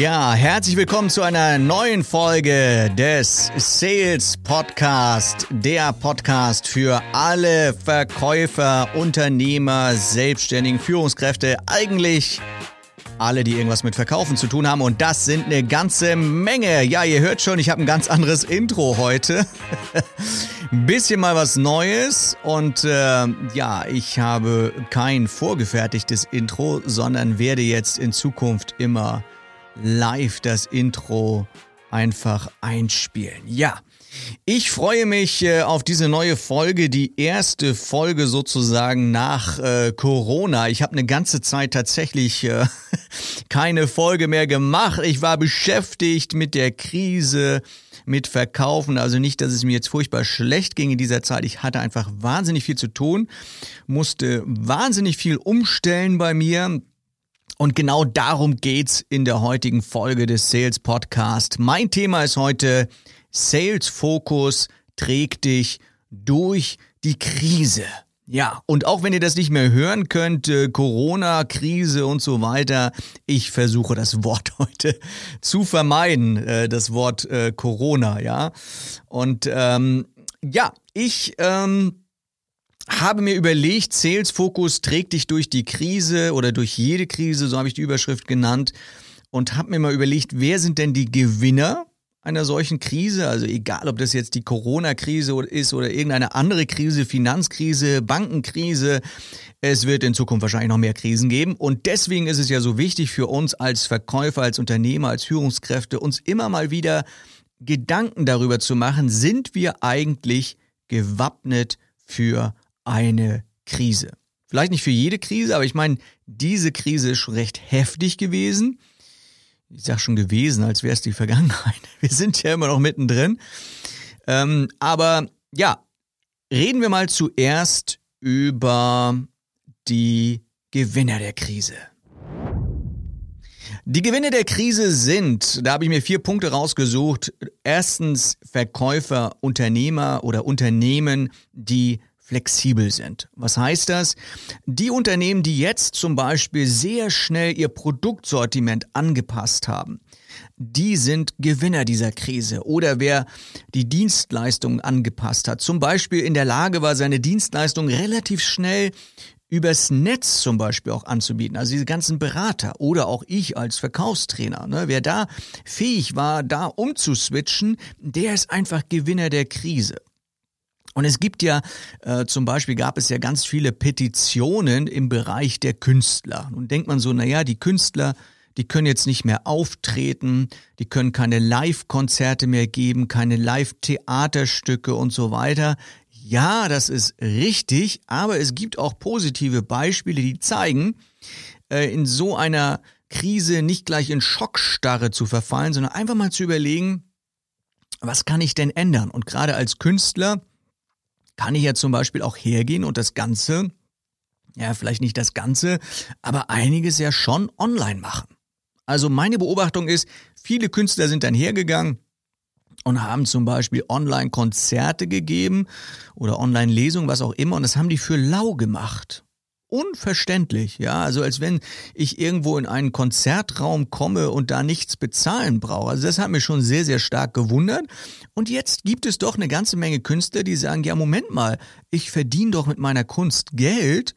Ja, herzlich willkommen zu einer neuen Folge des Sales Podcast, der Podcast für alle Verkäufer, Unternehmer, Selbstständigen, Führungskräfte, eigentlich alle, die irgendwas mit Verkaufen zu tun haben. Und das sind eine ganze Menge. Ja, ihr hört schon, ich habe ein ganz anderes Intro heute. ein bisschen mal was Neues. Und äh, ja, ich habe kein vorgefertigtes Intro, sondern werde jetzt in Zukunft immer live das Intro einfach einspielen. Ja. Ich freue mich äh, auf diese neue Folge, die erste Folge sozusagen nach äh, Corona. Ich habe eine ganze Zeit tatsächlich äh, keine Folge mehr gemacht. Ich war beschäftigt mit der Krise, mit Verkaufen. Also nicht, dass es mir jetzt furchtbar schlecht ging in dieser Zeit. Ich hatte einfach wahnsinnig viel zu tun, musste wahnsinnig viel umstellen bei mir. Und genau darum geht's in der heutigen Folge des Sales Podcast. Mein Thema ist heute Sales Fokus trägt dich durch die Krise. Ja, und auch wenn ihr das nicht mehr hören könnt, äh, Corona, Krise und so weiter, ich versuche das Wort heute zu vermeiden, äh, das Wort äh, Corona, ja. Und ähm, ja, ich ähm, habe mir überlegt, Sales Focus trägt dich durch die Krise oder durch jede Krise, so habe ich die Überschrift genannt, und habe mir mal überlegt, wer sind denn die Gewinner einer solchen Krise, also egal ob das jetzt die Corona-Krise ist oder irgendeine andere Krise, Finanzkrise, Bankenkrise, es wird in Zukunft wahrscheinlich noch mehr Krisen geben. Und deswegen ist es ja so wichtig für uns als Verkäufer, als Unternehmer, als Führungskräfte, uns immer mal wieder Gedanken darüber zu machen, sind wir eigentlich gewappnet für eine Krise? Vielleicht nicht für jede Krise, aber ich meine, diese Krise ist schon recht heftig gewesen ich sag schon gewesen, als wäre es die Vergangenheit. Wir sind ja immer noch mittendrin. Ähm, aber ja, reden wir mal zuerst über die Gewinner der Krise. Die Gewinne der Krise sind, da habe ich mir vier Punkte rausgesucht. Erstens Verkäufer, Unternehmer oder Unternehmen, die flexibel sind. Was heißt das? Die Unternehmen, die jetzt zum Beispiel sehr schnell ihr Produktsortiment angepasst haben, die sind Gewinner dieser Krise. Oder wer die Dienstleistungen angepasst hat, zum Beispiel in der Lage war, seine Dienstleistung relativ schnell übers Netz zum Beispiel auch anzubieten. Also diese ganzen Berater oder auch ich als Verkaufstrainer. Ne, wer da fähig war, da umzuswitchen, der ist einfach Gewinner der Krise. Und es gibt ja, äh, zum Beispiel gab es ja ganz viele Petitionen im Bereich der Künstler. Nun denkt man so, naja, die Künstler, die können jetzt nicht mehr auftreten, die können keine Live-Konzerte mehr geben, keine Live-Theaterstücke und so weiter. Ja, das ist richtig, aber es gibt auch positive Beispiele, die zeigen, äh, in so einer Krise nicht gleich in Schockstarre zu verfallen, sondern einfach mal zu überlegen, was kann ich denn ändern? Und gerade als Künstler kann ich ja zum Beispiel auch hergehen und das Ganze, ja, vielleicht nicht das Ganze, aber einiges ja schon online machen. Also meine Beobachtung ist, viele Künstler sind dann hergegangen und haben zum Beispiel Online-Konzerte gegeben oder Online-Lesungen, was auch immer, und das haben die für lau gemacht unverständlich, ja, also als wenn ich irgendwo in einen Konzertraum komme und da nichts bezahlen brauche. Also das hat mich schon sehr, sehr stark gewundert. Und jetzt gibt es doch eine ganze Menge Künstler, die sagen, ja, Moment mal, ich verdiene doch mit meiner Kunst Geld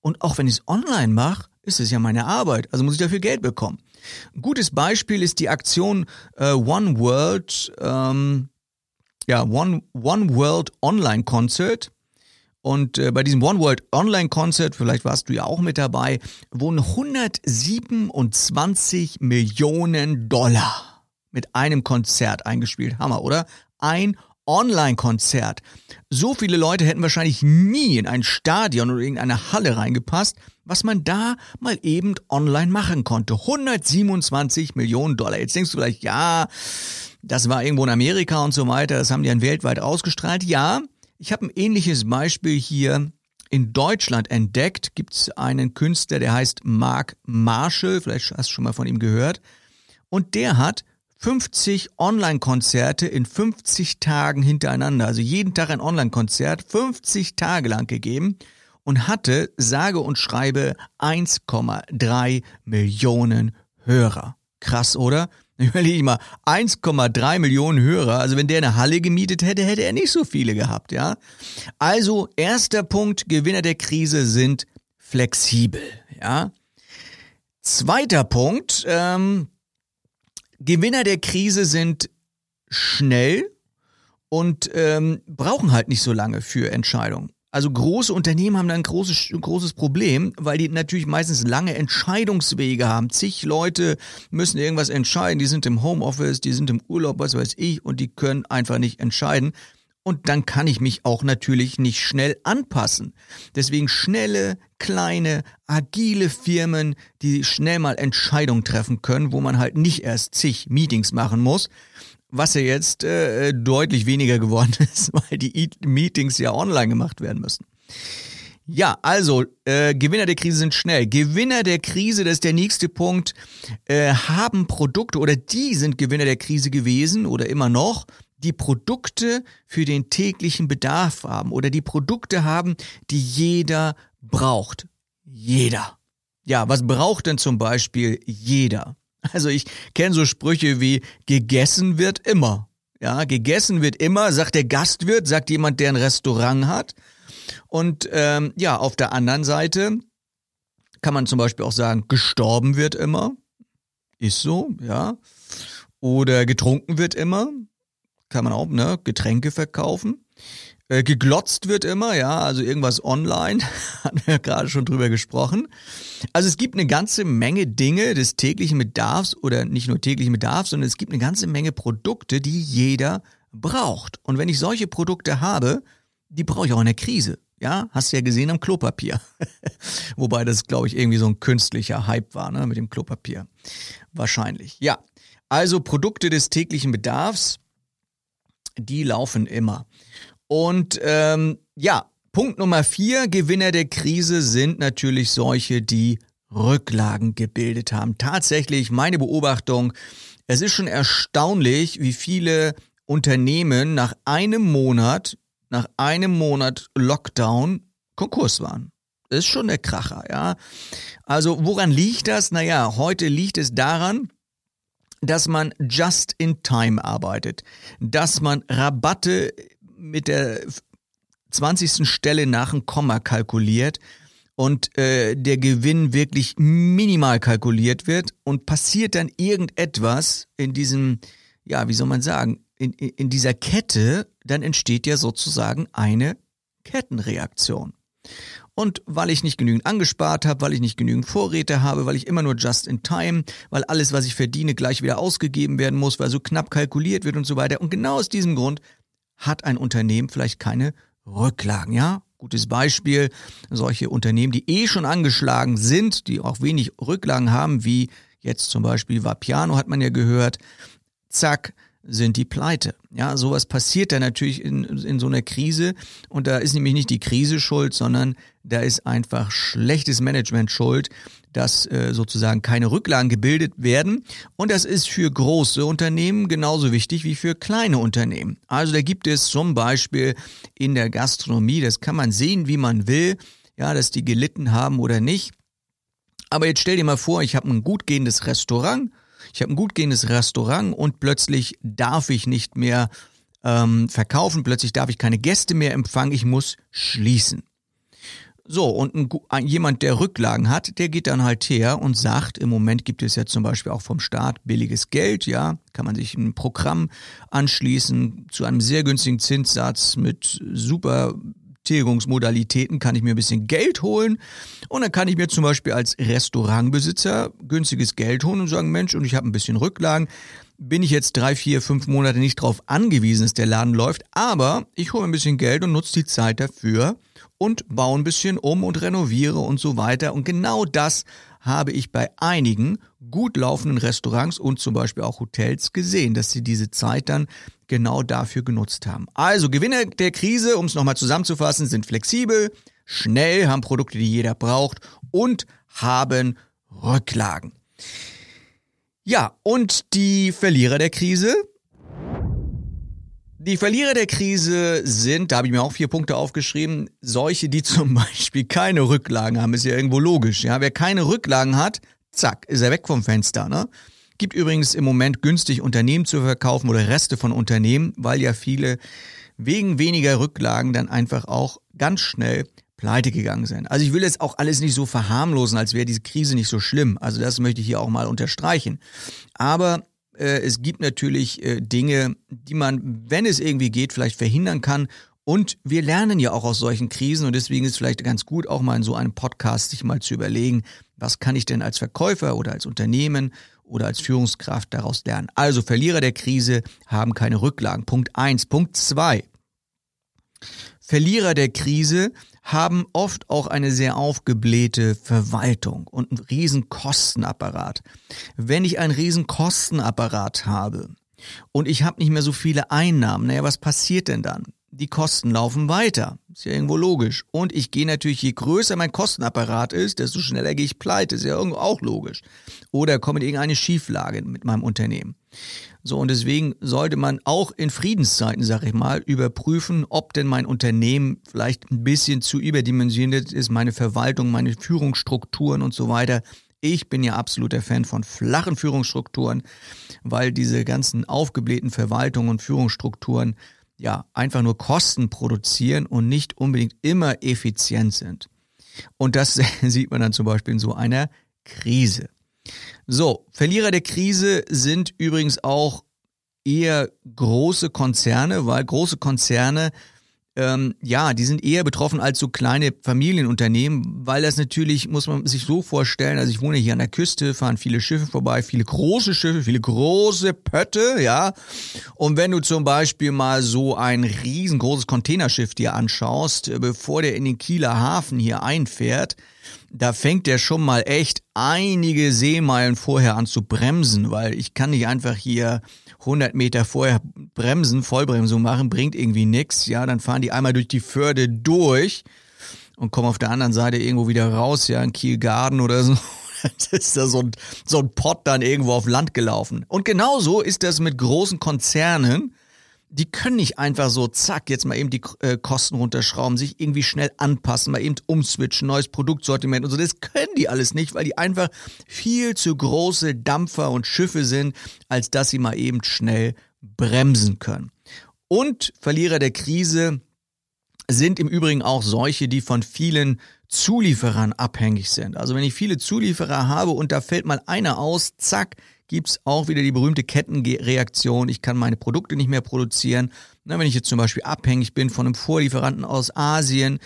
und auch wenn ich es online mache, ist es ja meine Arbeit, also muss ich dafür Geld bekommen. Ein gutes Beispiel ist die Aktion äh, One World, ähm, ja, One, One World Online Concert und äh, bei diesem One World Online Concert, vielleicht warst du ja auch mit dabei, wurden 127 Millionen Dollar mit einem Konzert eingespielt. Hammer, oder? Ein Online-Konzert. So viele Leute hätten wahrscheinlich nie in ein Stadion oder irgendeine Halle reingepasst, was man da mal eben online machen konnte. 127 Millionen Dollar. Jetzt denkst du vielleicht, ja, das war irgendwo in Amerika und so weiter, das haben die dann weltweit ausgestrahlt. Ja, ich habe ein ähnliches Beispiel hier in Deutschland entdeckt. Gibt es einen Künstler, der heißt Mark Marshall, vielleicht hast du schon mal von ihm gehört. Und der hat 50 Online-Konzerte in 50 Tagen hintereinander, also jeden Tag ein Online-Konzert, 50 Tage lang gegeben und hatte, sage und schreibe, 1,3 Millionen Hörer. Krass, oder? Überlege ich mal, 1,3 Millionen Hörer. Also wenn der eine Halle gemietet hätte, hätte er nicht so viele gehabt, ja. Also erster Punkt, Gewinner der Krise sind flexibel, ja. Zweiter Punkt, ähm, Gewinner der Krise sind schnell und ähm, brauchen halt nicht so lange für Entscheidungen. Also große Unternehmen haben da ein großes, großes Problem, weil die natürlich meistens lange Entscheidungswege haben. Zig Leute müssen irgendwas entscheiden, die sind im Homeoffice, die sind im Urlaub, was weiß ich, und die können einfach nicht entscheiden. Und dann kann ich mich auch natürlich nicht schnell anpassen. Deswegen schnelle, kleine, agile Firmen, die schnell mal Entscheidungen treffen können, wo man halt nicht erst zig Meetings machen muss was ja jetzt äh, deutlich weniger geworden ist, weil die e Meetings ja online gemacht werden müssen. Ja, also äh, Gewinner der Krise sind schnell. Gewinner der Krise, das ist der nächste Punkt, äh, haben Produkte oder die sind Gewinner der Krise gewesen oder immer noch, die Produkte für den täglichen Bedarf haben oder die Produkte haben, die jeder braucht. Jeder. Ja, was braucht denn zum Beispiel jeder? Also ich kenne so Sprüche wie gegessen wird immer. Ja, gegessen wird immer, sagt der Gastwirt, sagt jemand, der ein Restaurant hat. Und ähm, ja, auf der anderen Seite kann man zum Beispiel auch sagen, gestorben wird immer. Ist so, ja. Oder getrunken wird immer. Kann man auch, ne? Getränke verkaufen. Äh, geglotzt wird immer, ja, also irgendwas online, hatten wir ja gerade schon drüber gesprochen. Also es gibt eine ganze Menge Dinge des täglichen Bedarfs oder nicht nur täglichen Bedarfs, sondern es gibt eine ganze Menge Produkte, die jeder braucht. Und wenn ich solche Produkte habe, die brauche ich auch in der Krise. Ja, hast du ja gesehen am Klopapier. Wobei das, glaube ich, irgendwie so ein künstlicher Hype war, ne, mit dem Klopapier. Wahrscheinlich. Ja. Also Produkte des täglichen Bedarfs, die laufen immer. Und ähm, ja, Punkt Nummer vier, Gewinner der Krise sind natürlich solche, die Rücklagen gebildet haben. Tatsächlich, meine Beobachtung, es ist schon erstaunlich, wie viele Unternehmen nach einem Monat, nach einem Monat Lockdown Konkurs waren. Das ist schon der Kracher, ja. Also woran liegt das? Naja, heute liegt es daran, dass man just in time arbeitet, dass man Rabatte mit der 20. Stelle nach dem Komma kalkuliert und äh, der Gewinn wirklich minimal kalkuliert wird und passiert dann irgendetwas in diesem, ja, wie soll man sagen, in, in dieser Kette, dann entsteht ja sozusagen eine Kettenreaktion. Und weil ich nicht genügend angespart habe, weil ich nicht genügend Vorräte habe, weil ich immer nur just in time, weil alles, was ich verdiene, gleich wieder ausgegeben werden muss, weil so knapp kalkuliert wird und so weiter. Und genau aus diesem Grund hat ein Unternehmen vielleicht keine Rücklagen, ja? Gutes Beispiel, solche Unternehmen, die eh schon angeschlagen sind, die auch wenig Rücklagen haben, wie jetzt zum Beispiel Vapiano hat man ja gehört, zack, sind die pleite. Ja, sowas passiert dann natürlich in, in so einer Krise und da ist nämlich nicht die Krise schuld, sondern da ist einfach schlechtes Management schuld, dass äh, sozusagen keine Rücklagen gebildet werden und das ist für große Unternehmen genauso wichtig wie für kleine Unternehmen. Also da gibt es zum Beispiel in der Gastronomie, das kann man sehen, wie man will, ja, dass die gelitten haben oder nicht. Aber jetzt stell dir mal vor, ich habe ein gut gehendes Restaurant ich habe ein gut gehendes Restaurant und plötzlich darf ich nicht mehr ähm, verkaufen, plötzlich darf ich keine Gäste mehr empfangen, ich muss schließen. So, und ein, ein, jemand, der Rücklagen hat, der geht dann halt her und sagt, im Moment gibt es ja zum Beispiel auch vom Staat billiges Geld, ja, kann man sich ein Programm anschließen zu einem sehr günstigen Zinssatz mit super Tilgungsmodalitäten kann ich mir ein bisschen Geld holen. Und dann kann ich mir zum Beispiel als Restaurantbesitzer günstiges Geld holen und sagen, Mensch, und ich habe ein bisschen Rücklagen, bin ich jetzt drei, vier, fünf Monate nicht darauf angewiesen, dass der Laden läuft, aber ich hole ein bisschen Geld und nutze die Zeit dafür und baue ein bisschen um und renoviere und so weiter. Und genau das habe ich bei einigen gut laufenden Restaurants und zum Beispiel auch Hotels gesehen, dass sie diese Zeit dann genau dafür genutzt haben. Also Gewinner der Krise, um es nochmal zusammenzufassen, sind flexibel, schnell, haben Produkte, die jeder braucht und haben Rücklagen. Ja, und die Verlierer der Krise? Die Verlierer der Krise sind, da habe ich mir auch vier Punkte aufgeschrieben, solche, die zum Beispiel keine Rücklagen haben, ist ja irgendwo logisch. Ja, wer keine Rücklagen hat, zack, ist er weg vom Fenster. Ne? Gibt übrigens im Moment günstig Unternehmen zu verkaufen oder Reste von Unternehmen, weil ja viele wegen weniger Rücklagen dann einfach auch ganz schnell pleite gegangen sind. Also ich will jetzt auch alles nicht so verharmlosen, als wäre diese Krise nicht so schlimm. Also das möchte ich hier auch mal unterstreichen. Aber äh, es gibt natürlich äh, Dinge, die man, wenn es irgendwie geht, vielleicht verhindern kann. Und wir lernen ja auch aus solchen Krisen und deswegen ist es vielleicht ganz gut, auch mal in so einem Podcast sich mal zu überlegen, was kann ich denn als Verkäufer oder als Unternehmen oder als Führungskraft daraus lernen. Also Verlierer der Krise haben keine Rücklagen. Punkt eins. Punkt zwei. Verlierer der Krise haben oft auch eine sehr aufgeblähte Verwaltung und einen riesen Kostenapparat. Wenn ich einen riesen Kostenapparat habe und ich habe nicht mehr so viele Einnahmen, naja, was passiert denn dann? Die Kosten laufen weiter. Ist ja irgendwo logisch. Und ich gehe natürlich, je größer mein Kostenapparat ist, desto schneller gehe ich pleite. Ist ja irgendwo auch logisch. Oder komme in irgendeine Schieflage mit meinem Unternehmen. So, und deswegen sollte man auch in Friedenszeiten, sag ich mal, überprüfen, ob denn mein Unternehmen vielleicht ein bisschen zu überdimensioniert ist, meine Verwaltung, meine Führungsstrukturen und so weiter. Ich bin ja absoluter Fan von flachen Führungsstrukturen, weil diese ganzen aufgeblähten Verwaltungen und Führungsstrukturen ja einfach nur Kosten produzieren und nicht unbedingt immer effizient sind. Und das sieht man dann zum Beispiel in so einer Krise. So, Verlierer der Krise sind übrigens auch eher große Konzerne, weil große Konzerne ähm, ja, die sind eher betroffen als so kleine Familienunternehmen, weil das natürlich, muss man sich so vorstellen, also ich wohne hier an der Küste, fahren viele Schiffe vorbei, viele große Schiffe, viele große Pötte, ja. Und wenn du zum Beispiel mal so ein riesengroßes Containerschiff dir anschaust, äh, bevor der in den Kieler Hafen hier einfährt, da fängt der schon mal echt einige Seemeilen vorher an zu bremsen, weil ich kann nicht einfach hier 100 Meter vorher bremsen, Vollbremsung machen, bringt irgendwie nix. Ja, dann fahren die einmal durch die Förde durch und kommen auf der anderen Seite irgendwo wieder raus, ja, in Kielgarden oder so. Das ist da so ein, so ein Pott dann irgendwo auf Land gelaufen. Und genauso ist das mit großen Konzernen, die können nicht einfach so, zack, jetzt mal eben die äh, Kosten runterschrauben, sich irgendwie schnell anpassen, mal eben umswitchen, neues Produktsortiment und so. Das können die alles nicht, weil die einfach viel zu große Dampfer und Schiffe sind, als dass sie mal eben schnell bremsen können. Und Verlierer der Krise sind im Übrigen auch solche, die von vielen Zulieferern abhängig sind. Also wenn ich viele Zulieferer habe und da fällt mal einer aus, zack, gibt's auch wieder die berühmte Kettenreaktion. Ich kann meine Produkte nicht mehr produzieren. Na, wenn ich jetzt zum Beispiel abhängig bin von einem Vorlieferanten aus Asien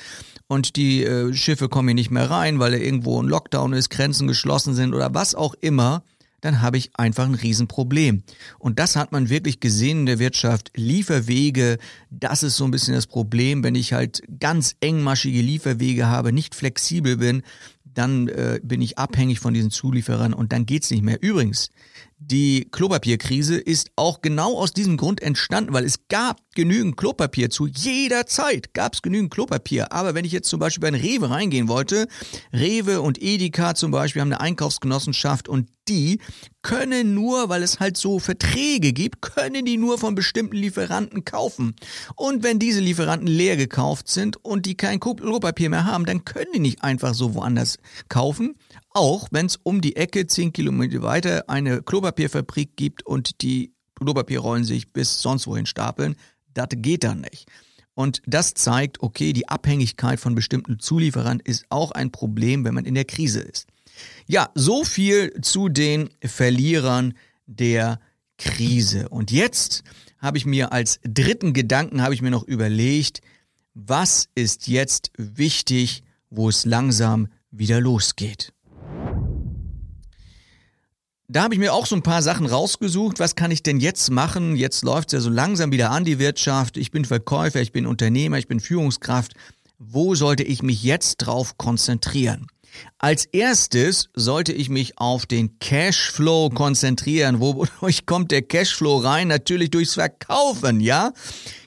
und die äh, Schiffe kommen hier nicht mehr rein, weil da irgendwo ein Lockdown ist, Grenzen geschlossen sind oder was auch immer, dann habe ich einfach ein Riesenproblem. Und das hat man wirklich gesehen in der Wirtschaft. Lieferwege, das ist so ein bisschen das Problem, wenn ich halt ganz engmaschige Lieferwege habe, nicht flexibel bin, dann äh, bin ich abhängig von diesen Zulieferern und dann geht's nicht mehr. Übrigens, die Klopapierkrise ist auch genau aus diesem Grund entstanden, weil es gab genügend Klopapier. Zu jeder Zeit gab es genügend Klopapier. Aber wenn ich jetzt zum Beispiel bei ein Rewe reingehen wollte, Rewe und Edeka zum Beispiel haben eine Einkaufsgenossenschaft und die können nur, weil es halt so Verträge gibt, können die nur von bestimmten Lieferanten kaufen. Und wenn diese Lieferanten leer gekauft sind und die kein Klopapier mehr haben, dann können die nicht einfach so woanders kaufen, auch wenn es um die Ecke zehn Kilometer weiter eine Klopapierfabrik gibt und die Klopapierrollen sich bis sonst wohin stapeln, das geht dann nicht. Und das zeigt, okay, die Abhängigkeit von bestimmten Zulieferern ist auch ein Problem, wenn man in der Krise ist. Ja, so viel zu den Verlierern der Krise. Und jetzt habe ich mir als dritten Gedanken habe ich mir noch überlegt, was ist jetzt wichtig, wo es langsam wieder losgeht. Da habe ich mir auch so ein paar Sachen rausgesucht. Was kann ich denn jetzt machen? Jetzt läuft es ja so langsam wieder an die Wirtschaft. Ich bin Verkäufer, ich bin Unternehmer, ich bin Führungskraft. Wo sollte ich mich jetzt drauf konzentrieren? Als erstes sollte ich mich auf den Cashflow konzentrieren. Wodurch kommt der Cashflow rein? Natürlich durchs Verkaufen, ja?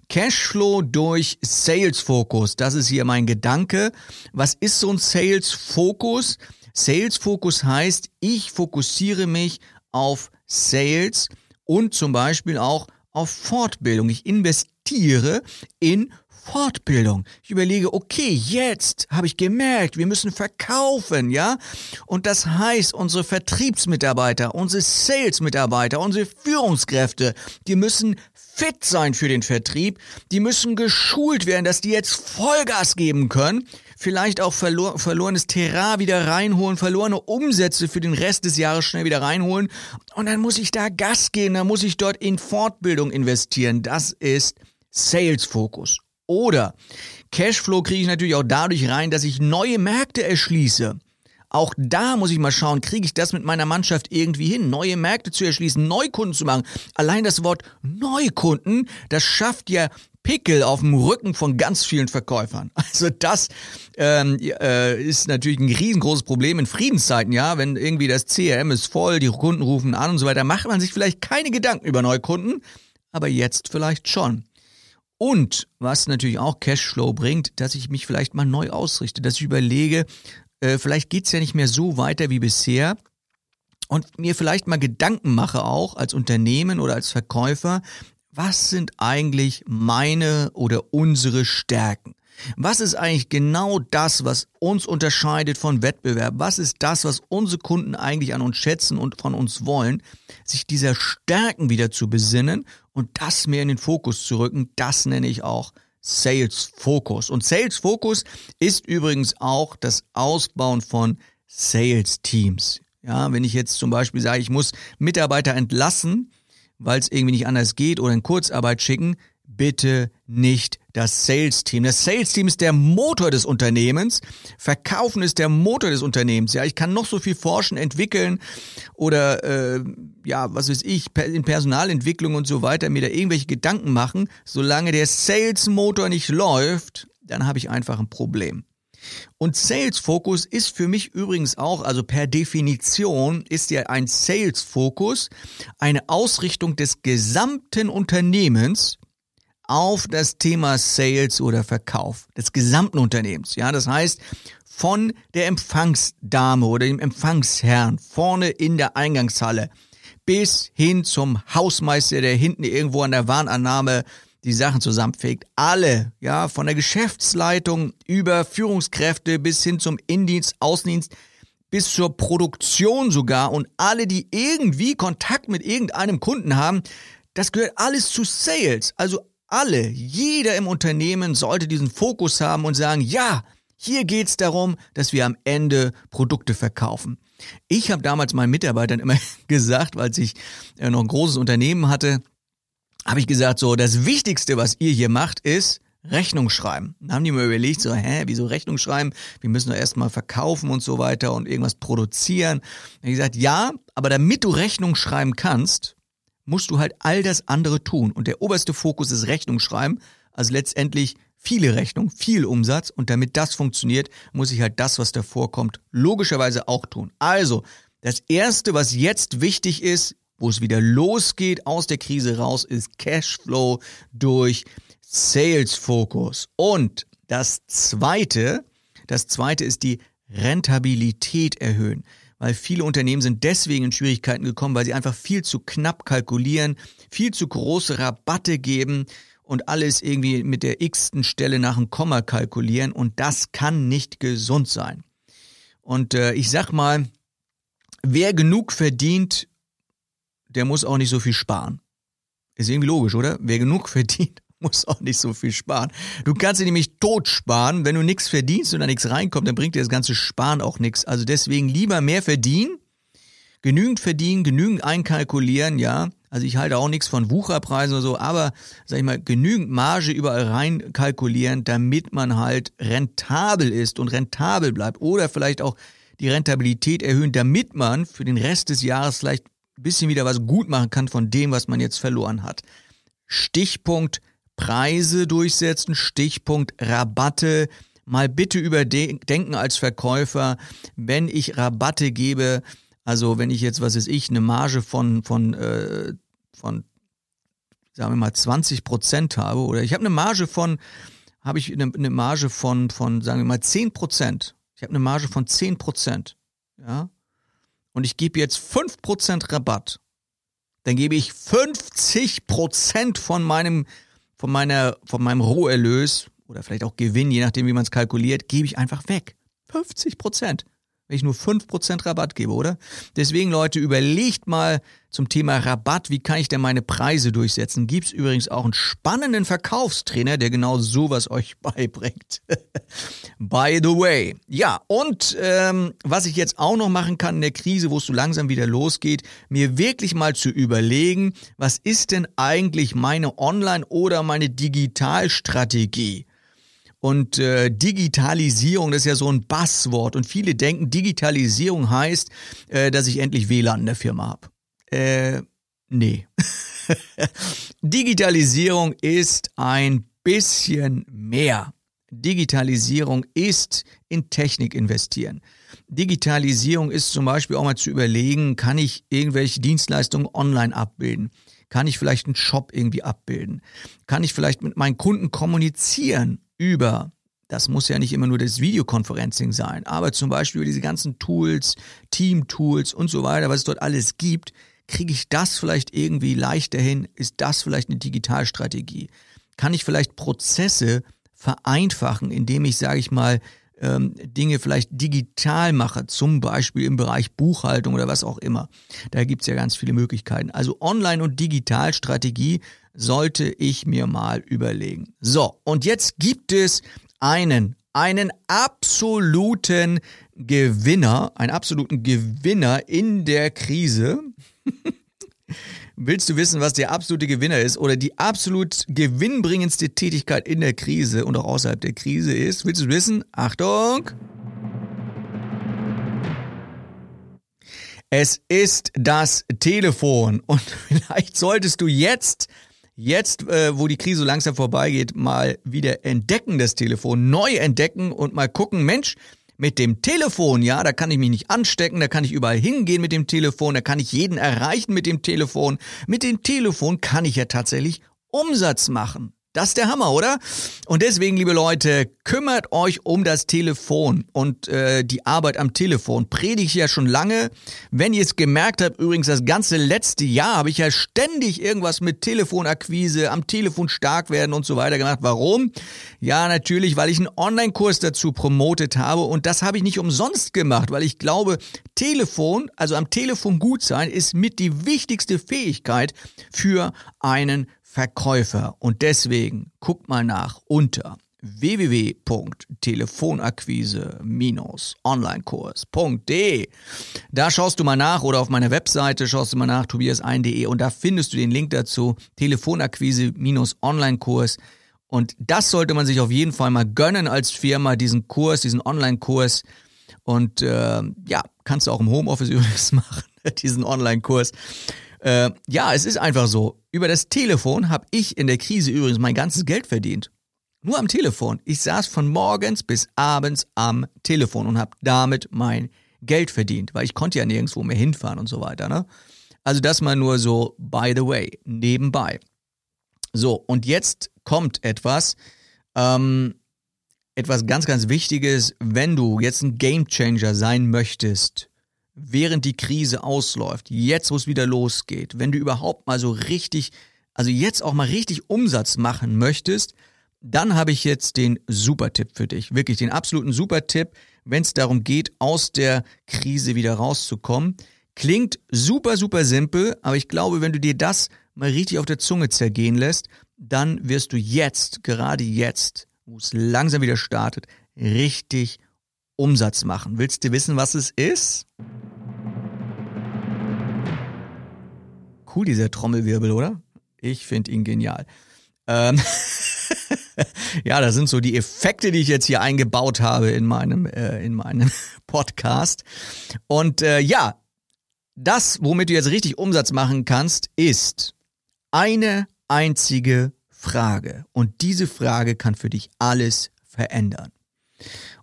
Cashflow durch Sales Focus. Das ist hier mein Gedanke. Was ist so ein Sales Focus? Sales Focus heißt, ich fokussiere mich auf Sales und zum Beispiel auch auf Fortbildung. Ich investiere in Fortbildung. Ich überlege, okay, jetzt habe ich gemerkt, wir müssen verkaufen, ja? Und das heißt, unsere Vertriebsmitarbeiter, unsere Salesmitarbeiter, unsere Führungskräfte, die müssen fit sein für den Vertrieb, die müssen geschult werden, dass die jetzt Vollgas geben können, vielleicht auch verlor verlorenes Terrain wieder reinholen, verlorene Umsätze für den Rest des Jahres schnell wieder reinholen und dann muss ich da Gas geben, dann muss ich dort in Fortbildung investieren. Das ist Sales-Fokus. Oder Cashflow kriege ich natürlich auch dadurch rein, dass ich neue Märkte erschließe. Auch da muss ich mal schauen, kriege ich das mit meiner Mannschaft irgendwie hin, neue Märkte zu erschließen, Neukunden zu machen. Allein das Wort Neukunden, das schafft ja Pickel auf dem Rücken von ganz vielen Verkäufern. Also das ähm, äh, ist natürlich ein riesengroßes Problem in Friedenszeiten, ja, wenn irgendwie das CRM ist voll, die Kunden rufen an und so weiter, macht man sich vielleicht keine Gedanken über Neukunden, aber jetzt vielleicht schon. Und was natürlich auch Cashflow bringt, dass ich mich vielleicht mal neu ausrichte, dass ich überlege, äh, vielleicht geht's ja nicht mehr so weiter wie bisher und mir vielleicht mal Gedanken mache auch als Unternehmen oder als Verkäufer, was sind eigentlich meine oder unsere Stärken? Was ist eigentlich genau das, was uns unterscheidet von Wettbewerb? Was ist das, was unsere Kunden eigentlich an uns schätzen und von uns wollen? Sich dieser Stärken wieder zu besinnen und das mehr in den Fokus zu rücken, das nenne ich auch Sales Focus. Und Sales Focus ist übrigens auch das Ausbauen von Sales Teams. Ja, wenn ich jetzt zum Beispiel sage, ich muss Mitarbeiter entlassen, weil es irgendwie nicht anders geht oder in Kurzarbeit schicken, bitte nicht das Sales-Team. Das Sales-Team ist der Motor des Unternehmens. Verkaufen ist der Motor des Unternehmens. Ja, ich kann noch so viel forschen, entwickeln oder äh, ja, was weiß ich, in Personalentwicklung und so weiter mir da irgendwelche Gedanken machen. Solange der Sales-Motor nicht läuft, dann habe ich einfach ein Problem. Und Sales Focus ist für mich übrigens auch, also per Definition ist ja ein Sales Focus eine Ausrichtung des gesamten Unternehmens auf das Thema Sales oder Verkauf des gesamten Unternehmens. Ja, das heißt, von der Empfangsdame oder dem Empfangsherrn vorne in der Eingangshalle bis hin zum Hausmeister, der hinten irgendwo an der Warnannahme die Sachen zusammenfegt. Alle, ja, von der Geschäftsleitung über Führungskräfte bis hin zum Indienst, Außendienst, bis zur Produktion sogar und alle, die irgendwie Kontakt mit irgendeinem Kunden haben, das gehört alles zu Sales. Also alle, jeder im Unternehmen sollte diesen Fokus haben und sagen, ja, hier geht's darum, dass wir am Ende Produkte verkaufen. Ich habe damals meinen Mitarbeitern immer gesagt, als ich äh, noch ein großes Unternehmen hatte, habe ich gesagt, so, das Wichtigste, was ihr hier macht, ist Rechnung schreiben. Dann haben die mir überlegt, so, hä, wieso Rechnung schreiben? Wir müssen doch erstmal verkaufen und so weiter und irgendwas produzieren. Dann habe ich gesagt, ja, aber damit du Rechnung schreiben kannst, musst du halt all das andere tun. Und der oberste Fokus ist Rechnung schreiben. Also letztendlich viele Rechnungen, viel Umsatz. Und damit das funktioniert, muss ich halt das, was davor kommt, logischerweise auch tun. Also, das erste, was jetzt wichtig ist, wo es wieder losgeht aus der Krise raus, ist Cashflow durch Sales Focus. Und das zweite, das zweite ist die Rentabilität erhöhen. Weil viele Unternehmen sind deswegen in Schwierigkeiten gekommen, weil sie einfach viel zu knapp kalkulieren, viel zu große Rabatte geben und alles irgendwie mit der x-ten Stelle nach dem Komma kalkulieren. Und das kann nicht gesund sein. Und äh, ich sag mal, wer genug verdient, der muss auch nicht so viel sparen. Ist irgendwie logisch, oder? Wer genug verdient, muss auch nicht so viel sparen. Du kannst dir nämlich tot sparen. Wenn du nichts verdienst und da nichts reinkommt, dann bringt dir das ganze Sparen auch nichts. Also deswegen lieber mehr verdienen, genügend verdienen, genügend einkalkulieren, ja. Also ich halte auch nichts von Wucherpreisen oder so, aber sag ich mal, genügend Marge überall rein kalkulieren, damit man halt rentabel ist und rentabel bleibt. Oder vielleicht auch die Rentabilität erhöhen, damit man für den Rest des Jahres vielleicht ein bisschen wieder was gut machen kann von dem, was man jetzt verloren hat. Stichpunkt Preise durchsetzen, Stichpunkt Rabatte. Mal bitte überdenken als Verkäufer, wenn ich Rabatte gebe, also wenn ich jetzt, was ist ich, eine Marge von, von, äh, von sagen wir mal 20 Prozent habe oder ich habe eine Marge von, habe ich eine, eine Marge von, von, sagen wir mal 10 Prozent. Ich habe eine Marge von 10 Prozent. Ja, und ich gebe jetzt 5% Rabatt, dann gebe ich 50% von meinem, von meiner, von meinem Roherlös oder vielleicht auch Gewinn, je nachdem, wie man es kalkuliert, gebe ich einfach weg. 50 Prozent wenn ich nur 5% Rabatt gebe, oder? Deswegen, Leute, überlegt mal zum Thema Rabatt, wie kann ich denn meine Preise durchsetzen? Gibt's übrigens auch einen spannenden Verkaufstrainer, der genau sowas euch beibringt. By the way. Ja, und ähm, was ich jetzt auch noch machen kann in der Krise, wo es so langsam wieder losgeht, mir wirklich mal zu überlegen, was ist denn eigentlich meine Online- oder meine Digitalstrategie? Und äh, Digitalisierung, das ist ja so ein Basswort. Und viele denken, Digitalisierung heißt, äh, dass ich endlich WLAN in der Firma habe. Äh, nee. Digitalisierung ist ein bisschen mehr. Digitalisierung ist in Technik investieren. Digitalisierung ist zum Beispiel auch mal zu überlegen, kann ich irgendwelche Dienstleistungen online abbilden? Kann ich vielleicht einen Shop irgendwie abbilden? Kann ich vielleicht mit meinen Kunden kommunizieren? Über, das muss ja nicht immer nur das Videoconferencing sein, aber zum Beispiel über diese ganzen Tools, Team-Tools und so weiter, was es dort alles gibt, kriege ich das vielleicht irgendwie leichter hin? Ist das vielleicht eine Digitalstrategie? Kann ich vielleicht Prozesse vereinfachen, indem ich, sage ich mal, ähm, Dinge vielleicht digital mache, zum Beispiel im Bereich Buchhaltung oder was auch immer. Da gibt's ja ganz viele Möglichkeiten. Also Online- und Digitalstrategie sollte ich mir mal überlegen. So, und jetzt gibt es einen, einen absoluten Gewinner, einen absoluten Gewinner in der Krise. Willst du wissen, was der absolute Gewinner ist oder die absolut gewinnbringendste Tätigkeit in der Krise und auch außerhalb der Krise ist? Willst du wissen? Achtung! Es ist das Telefon und vielleicht solltest du jetzt jetzt, äh, wo die Krise langsam vorbeigeht, mal wieder entdecken, das Telefon, neu entdecken und mal gucken, Mensch, mit dem Telefon, ja, da kann ich mich nicht anstecken, da kann ich überall hingehen mit dem Telefon, da kann ich jeden erreichen mit dem Telefon. Mit dem Telefon kann ich ja tatsächlich Umsatz machen. Das ist der Hammer, oder? Und deswegen, liebe Leute, kümmert euch um das Telefon und äh, die Arbeit am Telefon. Predige ich ja schon lange. Wenn ihr es gemerkt habt, übrigens das ganze letzte Jahr habe ich ja ständig irgendwas mit Telefonakquise, am Telefon stark werden und so weiter gemacht. Warum? Ja, natürlich, weil ich einen Online-Kurs dazu promotet habe und das habe ich nicht umsonst gemacht, weil ich glaube, Telefon, also am Telefon gut sein, ist mit die wichtigste Fähigkeit für einen Verkäufer. Und deswegen guck mal nach unter www.telefonakquise-onlinekurs.de. Da schaust du mal nach oder auf meiner Webseite schaust du mal nach tobias1.de und da findest du den Link dazu Telefonakquise-Onlinekurs. Und das sollte man sich auf jeden Fall mal gönnen als Firma, diesen Kurs, diesen Online-Kurs. Und äh, ja, kannst du auch im Homeoffice übrigens machen, diesen Online-Kurs. Äh, ja, es ist einfach so. Über das Telefon habe ich in der Krise übrigens mein ganzes Geld verdient. Nur am Telefon. Ich saß von morgens bis abends am Telefon und habe damit mein Geld verdient, weil ich konnte ja nirgendwo mehr hinfahren und so weiter. Ne? Also das mal nur so by the way, nebenbei. So, und jetzt kommt etwas, ähm, etwas ganz, ganz Wichtiges, wenn du jetzt ein Gamechanger sein möchtest während die Krise ausläuft, jetzt wo es wieder losgeht, wenn du überhaupt mal so richtig, also jetzt auch mal richtig Umsatz machen möchtest, dann habe ich jetzt den Super-Tipp für dich. Wirklich den absoluten Super-Tipp, wenn es darum geht, aus der Krise wieder rauszukommen. Klingt super, super simpel, aber ich glaube, wenn du dir das mal richtig auf der Zunge zergehen lässt, dann wirst du jetzt, gerade jetzt, wo es langsam wieder startet, richtig Umsatz machen. Willst du wissen, was es ist? Cool, dieser Trommelwirbel, oder? Ich finde ihn genial. Ähm ja, das sind so die Effekte, die ich jetzt hier eingebaut habe in meinem, äh, in meinem Podcast. Und äh, ja, das, womit du jetzt richtig Umsatz machen kannst, ist eine einzige Frage. Und diese Frage kann für dich alles verändern.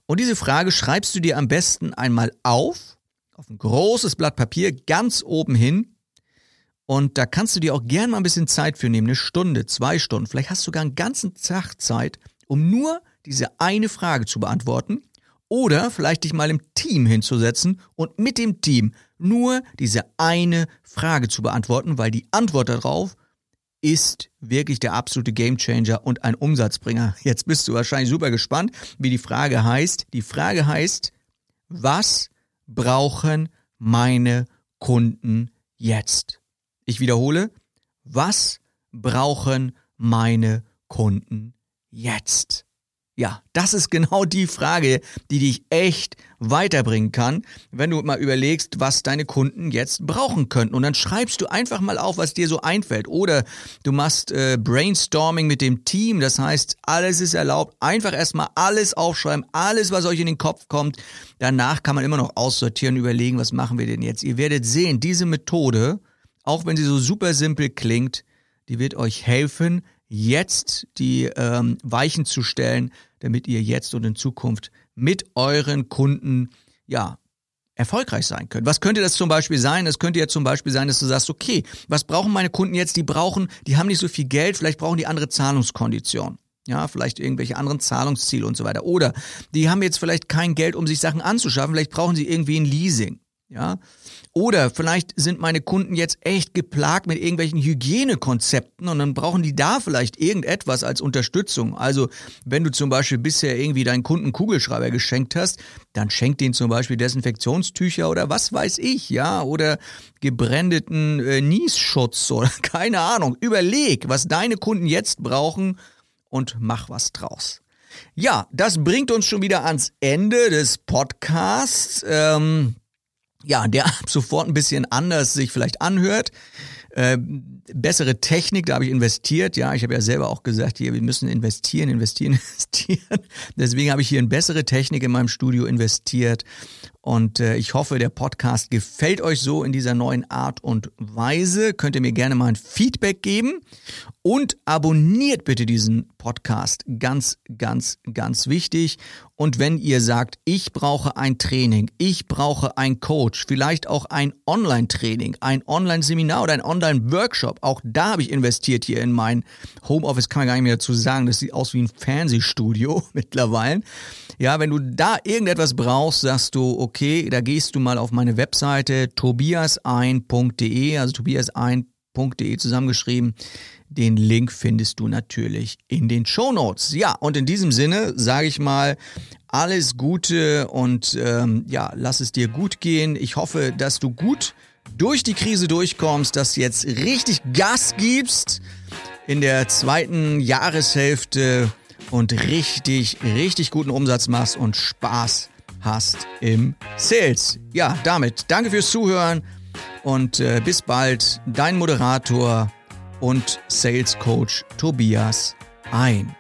Und diese Frage schreibst du dir am besten einmal auf, auf ein großes Blatt Papier, ganz oben hin. Und da kannst du dir auch gern mal ein bisschen Zeit für nehmen, eine Stunde, zwei Stunden. Vielleicht hast du sogar einen ganzen Tag Zeit, um nur diese eine Frage zu beantworten. Oder vielleicht dich mal im Team hinzusetzen und mit dem Team nur diese eine Frage zu beantworten, weil die Antwort darauf ist wirklich der absolute Gamechanger und ein Umsatzbringer. Jetzt bist du wahrscheinlich super gespannt, wie die Frage heißt. Die Frage heißt, was brauchen meine Kunden jetzt? Ich wiederhole, was brauchen meine Kunden jetzt? Ja, das ist genau die Frage, die dich echt weiterbringen kann, wenn du mal überlegst, was deine Kunden jetzt brauchen könnten. Und dann schreibst du einfach mal auf, was dir so einfällt. Oder du machst äh, Brainstorming mit dem Team. Das heißt, alles ist erlaubt. Einfach erstmal alles aufschreiben, alles, was euch in den Kopf kommt. Danach kann man immer noch aussortieren, überlegen, was machen wir denn jetzt. Ihr werdet sehen, diese Methode, auch wenn sie so super simpel klingt, die wird euch helfen, jetzt die ähm, Weichen zu stellen, damit ihr jetzt und in Zukunft mit euren Kunden ja erfolgreich sein könnt. Was könnte das zum Beispiel sein? Es könnte ja zum Beispiel sein, dass du sagst, okay, was brauchen meine Kunden jetzt? Die brauchen, die haben nicht so viel Geld, vielleicht brauchen die andere Zahlungskonditionen. Ja, vielleicht irgendwelche anderen Zahlungsziele und so weiter. Oder die haben jetzt vielleicht kein Geld, um sich Sachen anzuschaffen, vielleicht brauchen sie irgendwie ein Leasing. Ja, oder vielleicht sind meine Kunden jetzt echt geplagt mit irgendwelchen Hygienekonzepten und dann brauchen die da vielleicht irgendetwas als Unterstützung. Also wenn du zum Beispiel bisher irgendwie deinen Kunden Kugelschreiber geschenkt hast, dann schenk denen zum Beispiel Desinfektionstücher oder was weiß ich, ja, oder gebrandeten äh, Niesschutz oder keine Ahnung. Überleg, was deine Kunden jetzt brauchen und mach was draus. Ja, das bringt uns schon wieder ans Ende des Podcasts. Ähm, ja, der ab sofort ein bisschen anders sich vielleicht anhört. Äh, bessere Technik, da habe ich investiert. Ja, ich habe ja selber auch gesagt, hier, wir müssen investieren, investieren, investieren. Deswegen habe ich hier in bessere Technik in meinem Studio investiert. Und äh, ich hoffe, der Podcast gefällt euch so in dieser neuen Art und Weise. Könnt ihr mir gerne mal ein Feedback geben und abonniert bitte diesen Podcast. Ganz, ganz, ganz wichtig. Und wenn ihr sagt, ich brauche ein Training, ich brauche ein Coach, vielleicht auch ein Online-Training, ein Online-Seminar oder ein Online-Workshop, auch da habe ich investiert hier in mein Homeoffice, kann man gar nicht mehr dazu sagen. Das sieht aus wie ein Fernsehstudio mittlerweile. Ja, wenn du da irgendetwas brauchst, sagst du, okay, da gehst du mal auf meine Webseite tobiasein.de, also tobiasein.de zusammengeschrieben. Den Link findest du natürlich in den Show Notes. Ja, und in diesem Sinne sage ich mal, alles Gute und ähm, ja, lass es dir gut gehen. Ich hoffe, dass du gut durch die Krise durchkommst, dass du jetzt richtig Gas gibst in der zweiten Jahreshälfte und richtig, richtig guten Umsatz machst und Spaß hast im Sales. Ja, damit danke fürs Zuhören und äh, bis bald. Dein Moderator und Sales Coach Tobias ein.